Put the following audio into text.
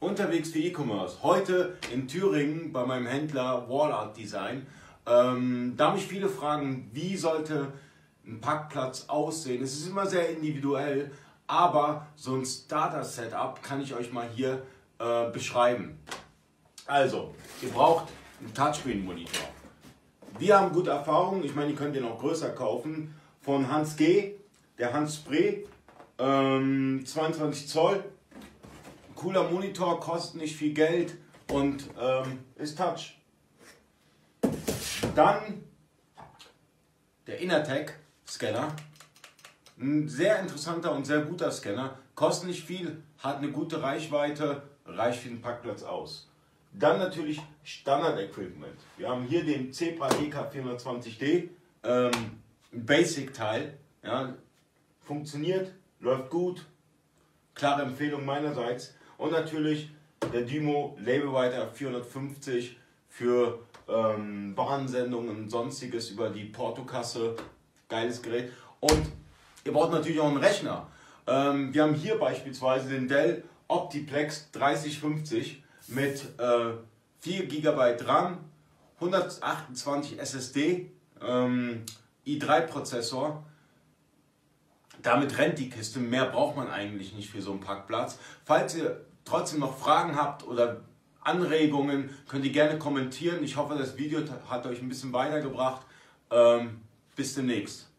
unterwegs für E-Commerce. Heute in Thüringen bei meinem Händler Wallart Design. Ähm, da mich viele fragen, wie sollte ein Parkplatz aussehen? Es ist immer sehr individuell, aber so ein Starter-Setup kann ich euch mal hier äh, beschreiben. Also, ihr braucht einen Touchscreen-Monitor. Wir haben gute Erfahrungen, ich meine, ihr könnt den auch größer kaufen, von Hans G., der Hans Spree, ähm, 22 Zoll, cooler Monitor, kostet nicht viel Geld und ähm, ist Touch. Dann der Innertech Scanner. Ein sehr interessanter und sehr guter Scanner. Kostet nicht viel, hat eine gute Reichweite, reicht für den Parkplatz aus. Dann natürlich Standard-Equipment. Wir haben hier den Cepra EK420D, ähm, ein Basic-Teil. Ja, funktioniert, läuft gut, klare Empfehlung meinerseits. Und natürlich der Dymo Labelwriter 450 für ähm, Warnsendungen und sonstiges über die Portokasse. Geiles Gerät. Und ihr braucht natürlich auch einen Rechner. Ähm, wir haben hier beispielsweise den Dell Optiplex 3050 mit äh, 4 GB RAM, 128 SSD, ähm, i3-Prozessor damit rennt die Kiste. Mehr braucht man eigentlich nicht für so einen Parkplatz. Falls ihr trotzdem noch Fragen habt oder Anregungen, könnt ihr gerne kommentieren. Ich hoffe, das Video hat euch ein bisschen weitergebracht. Ähm, bis demnächst.